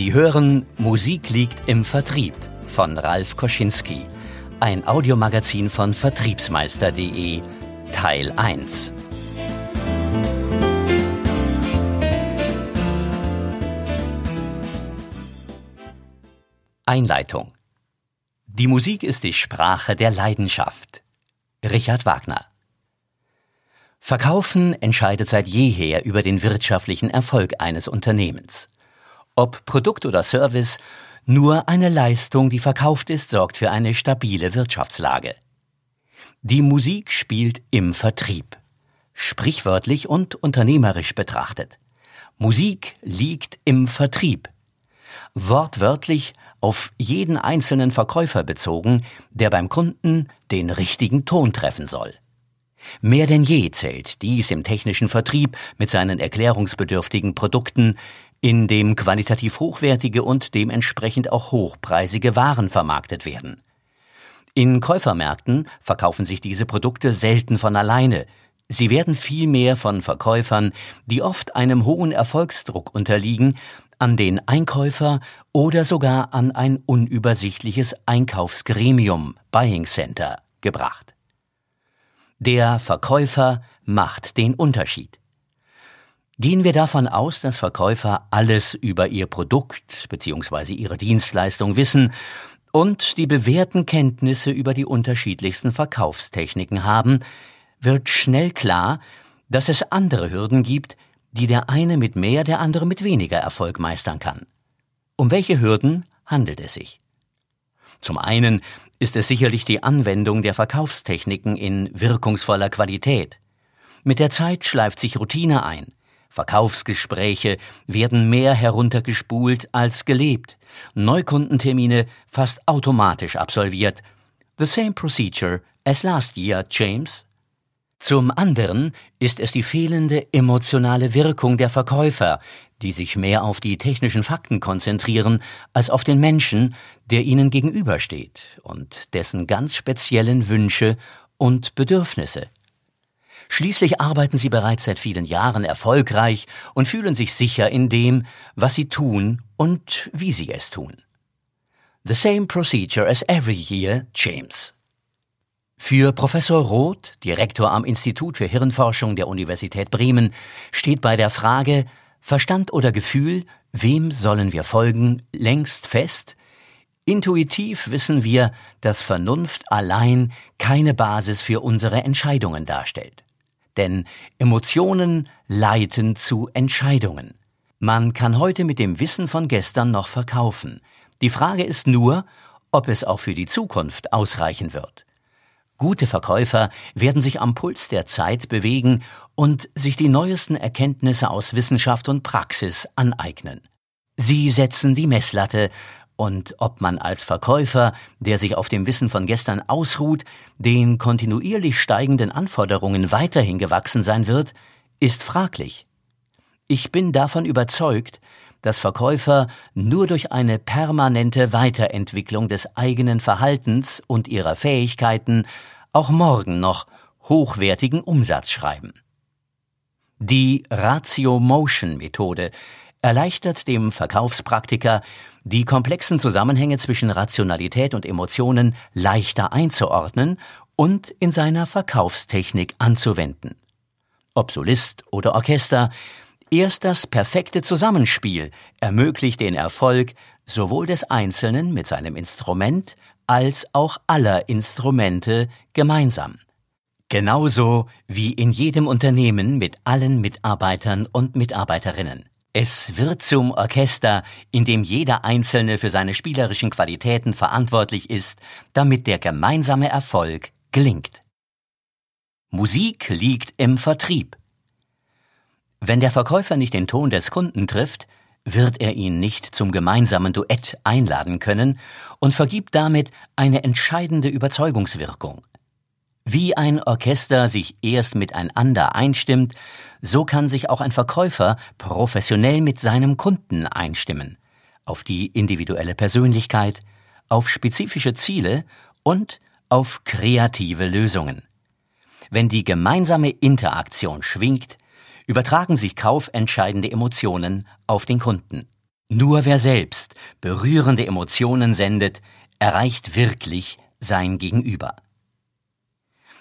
Sie hören Musik liegt im Vertrieb von Ralf Koschinski, ein Audiomagazin von Vertriebsmeister.de, Teil 1. Einleitung Die Musik ist die Sprache der Leidenschaft. Richard Wagner Verkaufen entscheidet seit jeher über den wirtschaftlichen Erfolg eines Unternehmens. Ob Produkt oder Service, nur eine Leistung, die verkauft ist, sorgt für eine stabile Wirtschaftslage. Die Musik spielt im Vertrieb. Sprichwörtlich und unternehmerisch betrachtet. Musik liegt im Vertrieb. Wortwörtlich auf jeden einzelnen Verkäufer bezogen, der beim Kunden den richtigen Ton treffen soll. Mehr denn je zählt dies im technischen Vertrieb mit seinen erklärungsbedürftigen Produkten, in dem qualitativ hochwertige und dementsprechend auch hochpreisige Waren vermarktet werden. In Käufermärkten verkaufen sich diese Produkte selten von alleine. Sie werden vielmehr von Verkäufern, die oft einem hohen Erfolgsdruck unterliegen, an den Einkäufer oder sogar an ein unübersichtliches Einkaufsgremium Buying Center gebracht. Der Verkäufer macht den Unterschied. Gehen wir davon aus, dass Verkäufer alles über ihr Produkt bzw. ihre Dienstleistung wissen und die bewährten Kenntnisse über die unterschiedlichsten Verkaufstechniken haben, wird schnell klar, dass es andere Hürden gibt, die der eine mit mehr, der andere mit weniger Erfolg meistern kann. Um welche Hürden handelt es sich? Zum einen ist es sicherlich die Anwendung der Verkaufstechniken in wirkungsvoller Qualität. Mit der Zeit schleift sich Routine ein. Verkaufsgespräche werden mehr heruntergespult als gelebt. Neukundentermine fast automatisch absolviert. The same procedure as last year, James. Zum anderen ist es die fehlende emotionale Wirkung der Verkäufer, die sich mehr auf die technischen Fakten konzentrieren als auf den Menschen, der ihnen gegenübersteht und dessen ganz speziellen Wünsche und Bedürfnisse. Schließlich arbeiten sie bereits seit vielen Jahren erfolgreich und fühlen sich sicher in dem, was sie tun und wie sie es tun. The same procedure as every year, James. Für Professor Roth, Direktor am Institut für Hirnforschung der Universität Bremen, steht bei der Frage Verstand oder Gefühl, wem sollen wir folgen, längst fest, Intuitiv wissen wir, dass Vernunft allein keine Basis für unsere Entscheidungen darstellt. Denn Emotionen leiten zu Entscheidungen. Man kann heute mit dem Wissen von gestern noch verkaufen. Die Frage ist nur, ob es auch für die Zukunft ausreichen wird. Gute Verkäufer werden sich am Puls der Zeit bewegen und sich die neuesten Erkenntnisse aus Wissenschaft und Praxis aneignen. Sie setzen die Messlatte, und ob man als Verkäufer, der sich auf dem Wissen von gestern ausruht, den kontinuierlich steigenden Anforderungen weiterhin gewachsen sein wird, ist fraglich. Ich bin davon überzeugt, dass Verkäufer nur durch eine permanente Weiterentwicklung des eigenen Verhaltens und ihrer Fähigkeiten auch morgen noch hochwertigen Umsatz schreiben. Die Ratio-Motion-Methode erleichtert dem Verkaufspraktiker, die komplexen Zusammenhänge zwischen Rationalität und Emotionen leichter einzuordnen und in seiner Verkaufstechnik anzuwenden. Ob Solist oder Orchester, Erst das perfekte Zusammenspiel ermöglicht den Erfolg sowohl des Einzelnen mit seinem Instrument als auch aller Instrumente gemeinsam. Genauso wie in jedem Unternehmen mit allen Mitarbeitern und Mitarbeiterinnen. Es wird zum Orchester, in dem jeder Einzelne für seine spielerischen Qualitäten verantwortlich ist, damit der gemeinsame Erfolg gelingt. Musik liegt im Vertrieb. Wenn der Verkäufer nicht den Ton des Kunden trifft, wird er ihn nicht zum gemeinsamen Duett einladen können und vergibt damit eine entscheidende Überzeugungswirkung. Wie ein Orchester sich erst miteinander einstimmt, so kann sich auch ein Verkäufer professionell mit seinem Kunden einstimmen, auf die individuelle Persönlichkeit, auf spezifische Ziele und auf kreative Lösungen. Wenn die gemeinsame Interaktion schwingt, übertragen sich kaufentscheidende Emotionen auf den Kunden. Nur wer selbst berührende Emotionen sendet, erreicht wirklich sein Gegenüber.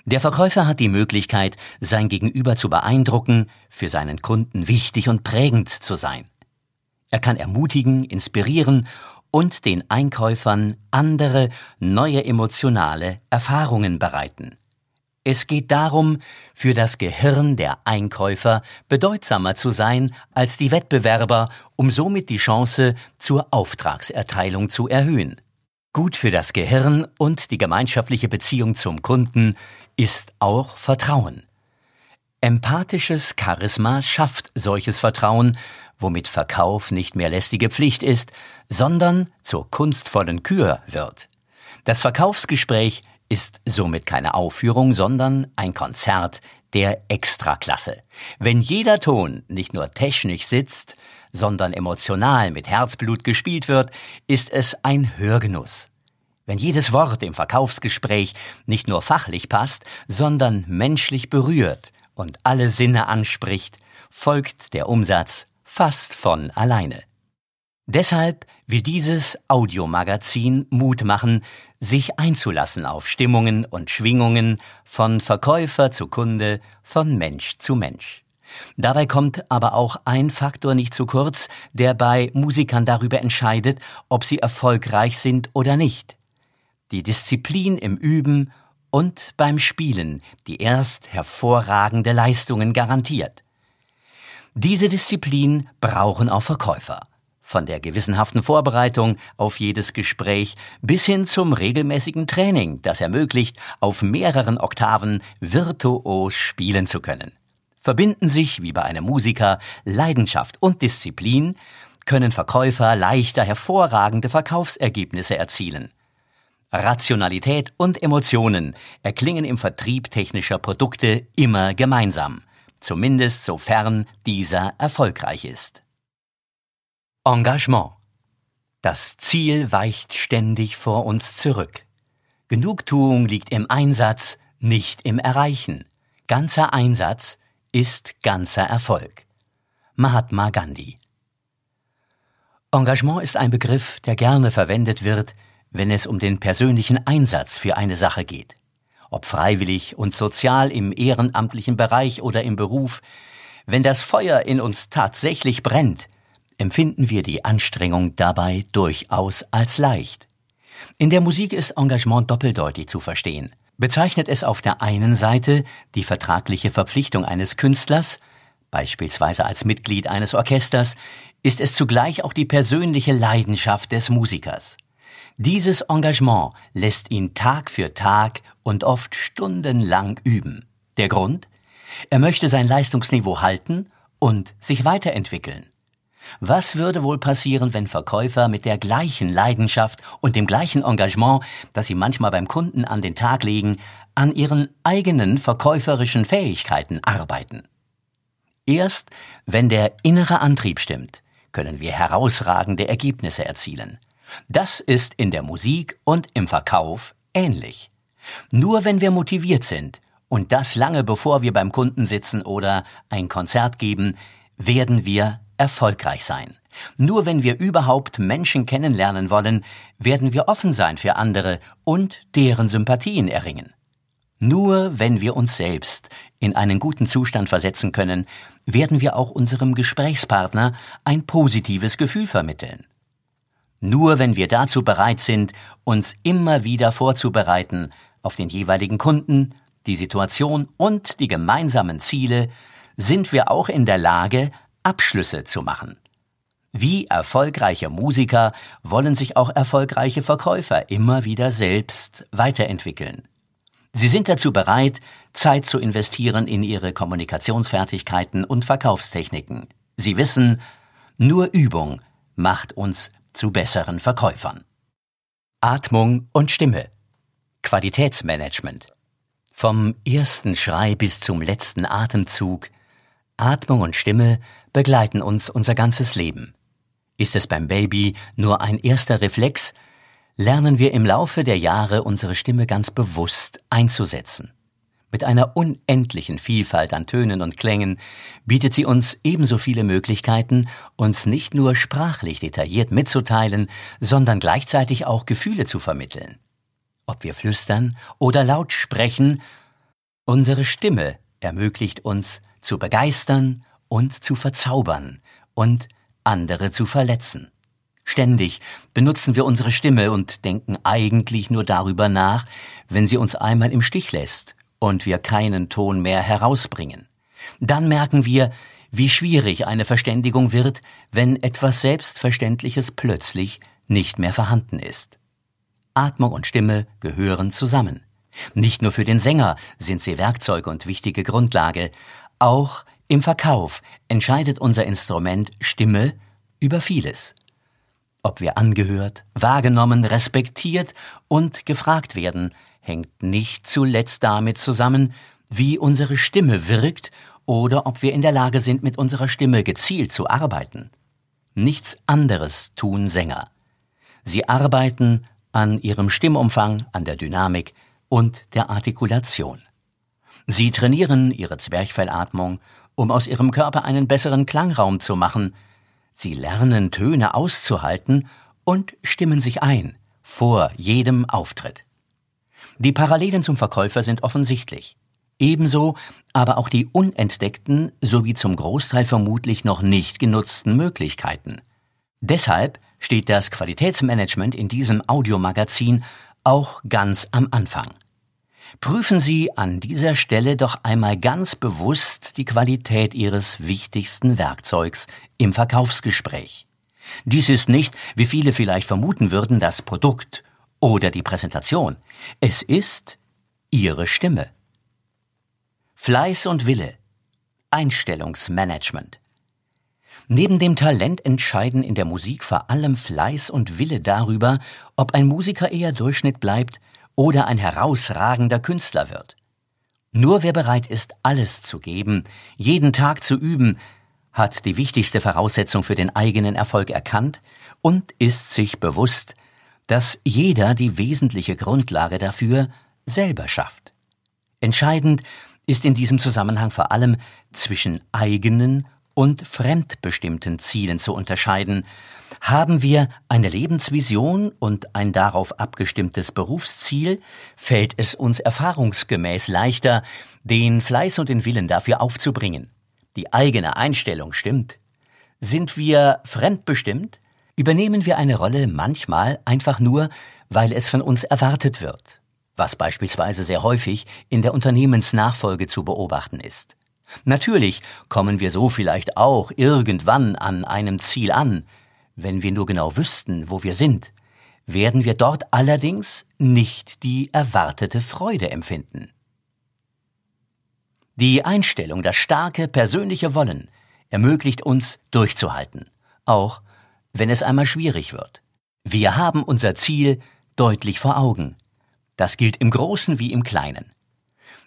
Der Verkäufer hat die Möglichkeit, sein Gegenüber zu beeindrucken, für seinen Kunden wichtig und prägend zu sein. Er kann ermutigen, inspirieren und den Einkäufern andere, neue emotionale Erfahrungen bereiten. Es geht darum, für das Gehirn der Einkäufer bedeutsamer zu sein als die Wettbewerber, um somit die Chance zur Auftragserteilung zu erhöhen. Gut für das Gehirn und die gemeinschaftliche Beziehung zum Kunden ist auch Vertrauen. Empathisches Charisma schafft solches Vertrauen, womit Verkauf nicht mehr lästige Pflicht ist, sondern zur kunstvollen Kür wird. Das Verkaufsgespräch ist somit keine Aufführung, sondern ein Konzert der Extraklasse. Wenn jeder Ton nicht nur technisch sitzt, sondern emotional mit Herzblut gespielt wird, ist es ein Hörgenuss. Wenn jedes Wort im Verkaufsgespräch nicht nur fachlich passt, sondern menschlich berührt und alle Sinne anspricht, folgt der Umsatz fast von alleine. Deshalb will dieses Audiomagazin Mut machen, sich einzulassen auf Stimmungen und Schwingungen von Verkäufer zu Kunde, von Mensch zu Mensch. Dabei kommt aber auch ein Faktor nicht zu kurz, der bei Musikern darüber entscheidet, ob sie erfolgreich sind oder nicht die Disziplin im Üben und beim Spielen, die erst hervorragende Leistungen garantiert. Diese Disziplin brauchen auch Verkäufer. Von der gewissenhaften Vorbereitung auf jedes Gespräch bis hin zum regelmäßigen Training, das ermöglicht, auf mehreren Oktaven virtuos spielen zu können. Verbinden sich, wie bei einem Musiker, Leidenschaft und Disziplin, können Verkäufer leichter hervorragende Verkaufsergebnisse erzielen. Rationalität und Emotionen erklingen im Vertrieb technischer Produkte immer gemeinsam, zumindest sofern dieser erfolgreich ist. Engagement. Das Ziel weicht ständig vor uns zurück. Genugtuung liegt im Einsatz, nicht im Erreichen. Ganzer Einsatz ist ganzer Erfolg. Mahatma Gandhi. Engagement ist ein Begriff, der gerne verwendet wird, wenn es um den persönlichen Einsatz für eine Sache geht. Ob freiwillig und sozial im ehrenamtlichen Bereich oder im Beruf, wenn das Feuer in uns tatsächlich brennt, empfinden wir die Anstrengung dabei durchaus als leicht. In der Musik ist Engagement doppeldeutig zu verstehen. Bezeichnet es auf der einen Seite die vertragliche Verpflichtung eines Künstlers, beispielsweise als Mitglied eines Orchesters, ist es zugleich auch die persönliche Leidenschaft des Musikers. Dieses Engagement lässt ihn Tag für Tag und oft stundenlang üben. Der Grund? Er möchte sein Leistungsniveau halten und sich weiterentwickeln. Was würde wohl passieren, wenn Verkäufer mit der gleichen Leidenschaft und dem gleichen Engagement, das sie manchmal beim Kunden an den Tag legen, an ihren eigenen verkäuferischen Fähigkeiten arbeiten? Erst wenn der innere Antrieb stimmt, können wir herausragende Ergebnisse erzielen. Das ist in der Musik und im Verkauf ähnlich. Nur wenn wir motiviert sind, und das lange bevor wir beim Kunden sitzen oder ein Konzert geben, werden wir erfolgreich sein. Nur wenn wir überhaupt Menschen kennenlernen wollen, werden wir offen sein für andere und deren Sympathien erringen. Nur wenn wir uns selbst in einen guten Zustand versetzen können, werden wir auch unserem Gesprächspartner ein positives Gefühl vermitteln. Nur wenn wir dazu bereit sind, uns immer wieder vorzubereiten auf den jeweiligen Kunden, die Situation und die gemeinsamen Ziele, sind wir auch in der Lage, Abschlüsse zu machen. Wie erfolgreiche Musiker wollen sich auch erfolgreiche Verkäufer immer wieder selbst weiterentwickeln. Sie sind dazu bereit, Zeit zu investieren in ihre Kommunikationsfertigkeiten und Verkaufstechniken. Sie wissen, nur Übung macht uns zu besseren Verkäufern. Atmung und Stimme. Qualitätsmanagement. Vom ersten Schrei bis zum letzten Atemzug. Atmung und Stimme begleiten uns unser ganzes Leben. Ist es beim Baby nur ein erster Reflex, lernen wir im Laufe der Jahre unsere Stimme ganz bewusst einzusetzen. Mit einer unendlichen Vielfalt an Tönen und Klängen bietet sie uns ebenso viele Möglichkeiten, uns nicht nur sprachlich detailliert mitzuteilen, sondern gleichzeitig auch Gefühle zu vermitteln. Ob wir flüstern oder laut sprechen, unsere Stimme ermöglicht uns zu begeistern und zu verzaubern und andere zu verletzen. Ständig benutzen wir unsere Stimme und denken eigentlich nur darüber nach, wenn sie uns einmal im Stich lässt und wir keinen Ton mehr herausbringen. Dann merken wir, wie schwierig eine Verständigung wird, wenn etwas Selbstverständliches plötzlich nicht mehr vorhanden ist. Atmung und Stimme gehören zusammen. Nicht nur für den Sänger sind sie Werkzeug und wichtige Grundlage, auch im Verkauf entscheidet unser Instrument Stimme über vieles. Ob wir angehört, wahrgenommen, respektiert und gefragt werden, hängt nicht zuletzt damit zusammen, wie unsere Stimme wirkt oder ob wir in der Lage sind, mit unserer Stimme gezielt zu arbeiten. Nichts anderes tun Sänger. Sie arbeiten an ihrem Stimmumfang, an der Dynamik und der Artikulation. Sie trainieren ihre Zwerchfellatmung, um aus ihrem Körper einen besseren Klangraum zu machen. Sie lernen Töne auszuhalten und stimmen sich ein vor jedem Auftritt. Die Parallelen zum Verkäufer sind offensichtlich. Ebenso aber auch die unentdeckten sowie zum Großteil vermutlich noch nicht genutzten Möglichkeiten. Deshalb steht das Qualitätsmanagement in diesem Audiomagazin auch ganz am Anfang. Prüfen Sie an dieser Stelle doch einmal ganz bewusst die Qualität Ihres wichtigsten Werkzeugs im Verkaufsgespräch. Dies ist nicht, wie viele vielleicht vermuten würden, das Produkt oder die Präsentation. Es ist Ihre Stimme. Fleiß und Wille. Einstellungsmanagement. Neben dem Talent entscheiden in der Musik vor allem Fleiß und Wille darüber, ob ein Musiker eher Durchschnitt bleibt oder ein herausragender Künstler wird. Nur wer bereit ist, alles zu geben, jeden Tag zu üben, hat die wichtigste Voraussetzung für den eigenen Erfolg erkannt und ist sich bewusst, dass jeder die wesentliche Grundlage dafür selber schafft. Entscheidend ist in diesem Zusammenhang vor allem zwischen eigenen und fremdbestimmten Zielen zu unterscheiden. Haben wir eine Lebensvision und ein darauf abgestimmtes Berufsziel, fällt es uns erfahrungsgemäß leichter, den Fleiß und den Willen dafür aufzubringen. Die eigene Einstellung stimmt. Sind wir fremdbestimmt, übernehmen wir eine Rolle manchmal einfach nur, weil es von uns erwartet wird, was beispielsweise sehr häufig in der Unternehmensnachfolge zu beobachten ist. Natürlich kommen wir so vielleicht auch irgendwann an einem Ziel an, wenn wir nur genau wüssten, wo wir sind, werden wir dort allerdings nicht die erwartete Freude empfinden. Die Einstellung, das starke persönliche Wollen ermöglicht uns durchzuhalten, auch wenn es einmal schwierig wird. Wir haben unser Ziel deutlich vor Augen. Das gilt im Großen wie im Kleinen.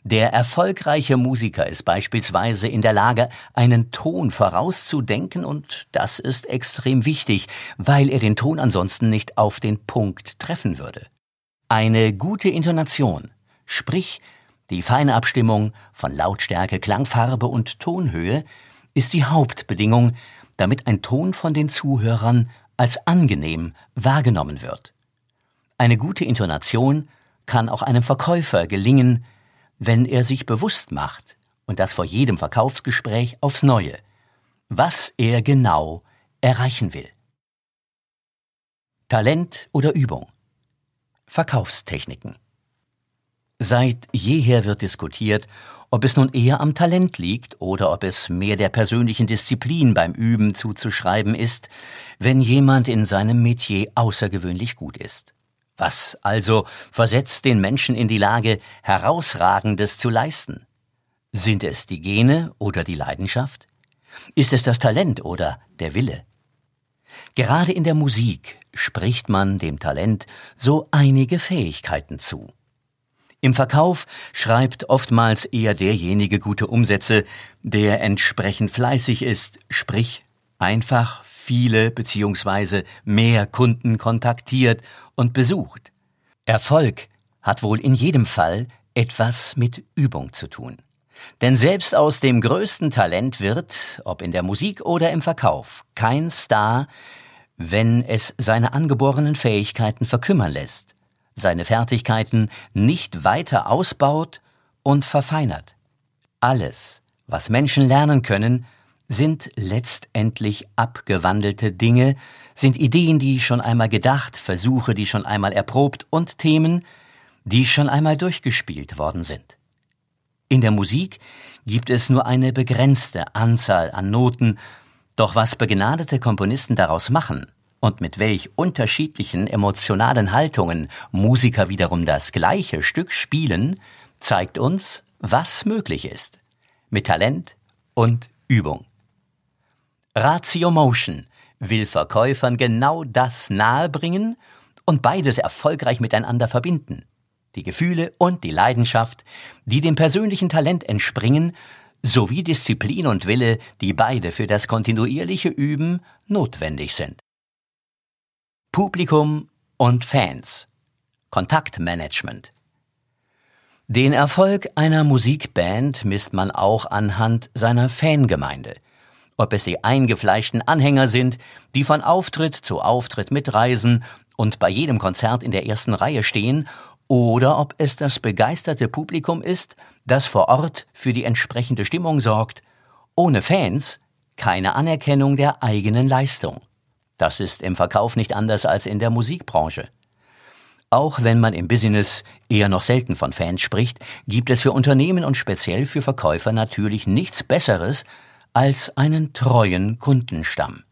Der erfolgreiche Musiker ist beispielsweise in der Lage, einen Ton vorauszudenken und das ist extrem wichtig, weil er den Ton ansonsten nicht auf den Punkt treffen würde. Eine gute Intonation, sprich die feine Abstimmung von Lautstärke, Klangfarbe und Tonhöhe, ist die Hauptbedingung, damit ein Ton von den Zuhörern als angenehm wahrgenommen wird. Eine gute Intonation kann auch einem Verkäufer gelingen, wenn er sich bewusst macht, und das vor jedem Verkaufsgespräch aufs Neue, was er genau erreichen will. Talent oder Übung. Verkaufstechniken. Seit jeher wird diskutiert, ob es nun eher am Talent liegt oder ob es mehr der persönlichen Disziplin beim Üben zuzuschreiben ist, wenn jemand in seinem Metier außergewöhnlich gut ist. Was also versetzt den Menschen in die Lage, Herausragendes zu leisten? Sind es die Gene oder die Leidenschaft? Ist es das Talent oder der Wille? Gerade in der Musik spricht man dem Talent so einige Fähigkeiten zu. Im Verkauf schreibt oftmals eher derjenige gute Umsätze, der entsprechend fleißig ist, sprich einfach viele bzw. mehr Kunden kontaktiert und besucht. Erfolg hat wohl in jedem Fall etwas mit Übung zu tun. Denn selbst aus dem größten Talent wird, ob in der Musik oder im Verkauf, kein Star, wenn es seine angeborenen Fähigkeiten verkümmern lässt, seine Fertigkeiten nicht weiter ausbaut und verfeinert. Alles, was Menschen lernen können, sind letztendlich abgewandelte Dinge, sind Ideen, die schon einmal gedacht, Versuche, die schon einmal erprobt und Themen, die schon einmal durchgespielt worden sind. In der Musik gibt es nur eine begrenzte Anzahl an Noten, doch was begnadete Komponisten daraus machen und mit welch unterschiedlichen emotionalen Haltungen Musiker wiederum das gleiche Stück spielen, zeigt uns, was möglich ist. Mit Talent und Übung. Ratio Motion will Verkäufern genau das nahebringen und beides erfolgreich miteinander verbinden. Die Gefühle und die Leidenschaft, die dem persönlichen Talent entspringen, sowie Disziplin und Wille, die beide für das kontinuierliche Üben notwendig sind. Publikum und Fans Kontaktmanagement Den Erfolg einer Musikband misst man auch anhand seiner Fangemeinde – ob es die eingefleischten Anhänger sind, die von Auftritt zu Auftritt mitreisen und bei jedem Konzert in der ersten Reihe stehen, oder ob es das begeisterte Publikum ist, das vor Ort für die entsprechende Stimmung sorgt. Ohne Fans keine Anerkennung der eigenen Leistung. Das ist im Verkauf nicht anders als in der Musikbranche. Auch wenn man im Business eher noch selten von Fans spricht, gibt es für Unternehmen und speziell für Verkäufer natürlich nichts Besseres als einen treuen Kundenstamm.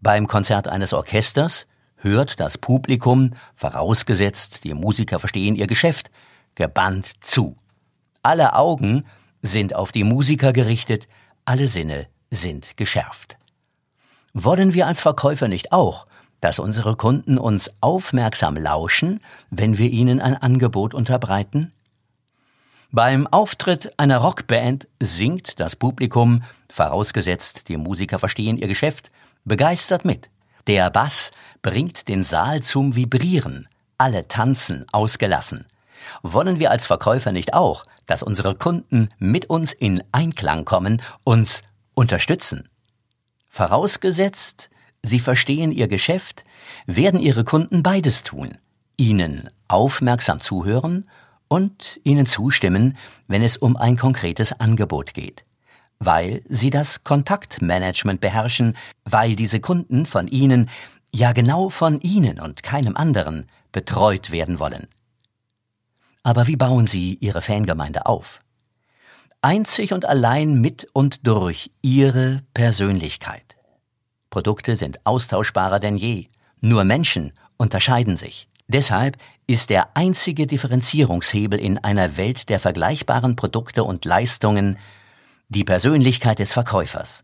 Beim Konzert eines Orchesters hört das Publikum, vorausgesetzt die Musiker verstehen ihr Geschäft, gebannt zu. Alle Augen sind auf die Musiker gerichtet, alle Sinne sind geschärft. Wollen wir als Verkäufer nicht auch, dass unsere Kunden uns aufmerksam lauschen, wenn wir ihnen ein Angebot unterbreiten? Beim Auftritt einer Rockband singt das Publikum, vorausgesetzt die Musiker verstehen ihr Geschäft, begeistert mit. Der Bass bringt den Saal zum Vibrieren. Alle tanzen ausgelassen. Wollen wir als Verkäufer nicht auch, dass unsere Kunden mit uns in Einklang kommen, uns unterstützen? Vorausgesetzt, sie verstehen ihr Geschäft, werden ihre Kunden beides tun. Ihnen aufmerksam zuhören und ihnen zustimmen, wenn es um ein konkretes Angebot geht. Weil sie das Kontaktmanagement beherrschen, weil diese Kunden von ihnen, ja genau von ihnen und keinem anderen, betreut werden wollen. Aber wie bauen sie ihre Fangemeinde auf? Einzig und allein mit und durch ihre Persönlichkeit. Produkte sind austauschbarer denn je. Nur Menschen unterscheiden sich. Deshalb ist der einzige Differenzierungshebel in einer Welt der vergleichbaren Produkte und Leistungen die Persönlichkeit des Verkäufers.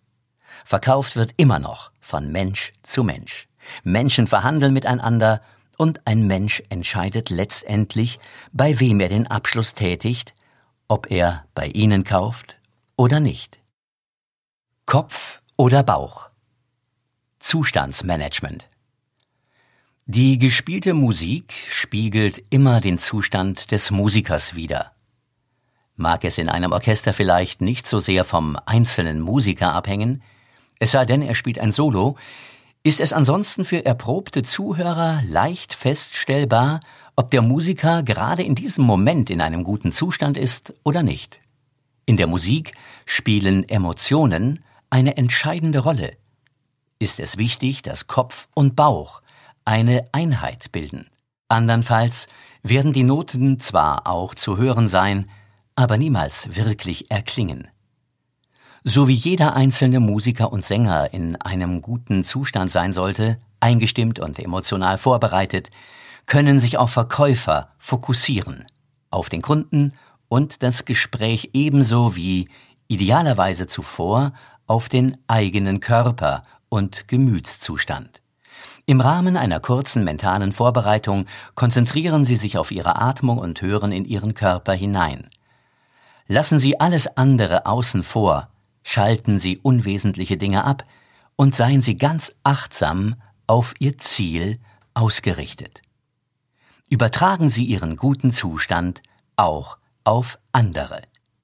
Verkauft wird immer noch von Mensch zu Mensch. Menschen verhandeln miteinander und ein Mensch entscheidet letztendlich, bei wem er den Abschluss tätigt, ob er bei Ihnen kauft oder nicht. Kopf oder Bauch. Zustandsmanagement. Die gespielte Musik spiegelt immer den Zustand des Musikers wider. Mag es in einem Orchester vielleicht nicht so sehr vom einzelnen Musiker abhängen, es sei denn, er spielt ein Solo, ist es ansonsten für erprobte Zuhörer leicht feststellbar, ob der Musiker gerade in diesem Moment in einem guten Zustand ist oder nicht. In der Musik spielen Emotionen eine entscheidende Rolle. Ist es wichtig, dass Kopf und Bauch eine Einheit bilden. Andernfalls werden die Noten zwar auch zu hören sein, aber niemals wirklich erklingen. So wie jeder einzelne Musiker und Sänger in einem guten Zustand sein sollte, eingestimmt und emotional vorbereitet, können sich auch Verkäufer fokussieren auf den Kunden und das Gespräch ebenso wie idealerweise zuvor auf den eigenen Körper und Gemütszustand. Im Rahmen einer kurzen mentalen Vorbereitung konzentrieren Sie sich auf Ihre Atmung und hören in Ihren Körper hinein. Lassen Sie alles andere außen vor, schalten Sie unwesentliche Dinge ab und seien Sie ganz achtsam auf Ihr Ziel ausgerichtet. Übertragen Sie Ihren guten Zustand auch auf andere.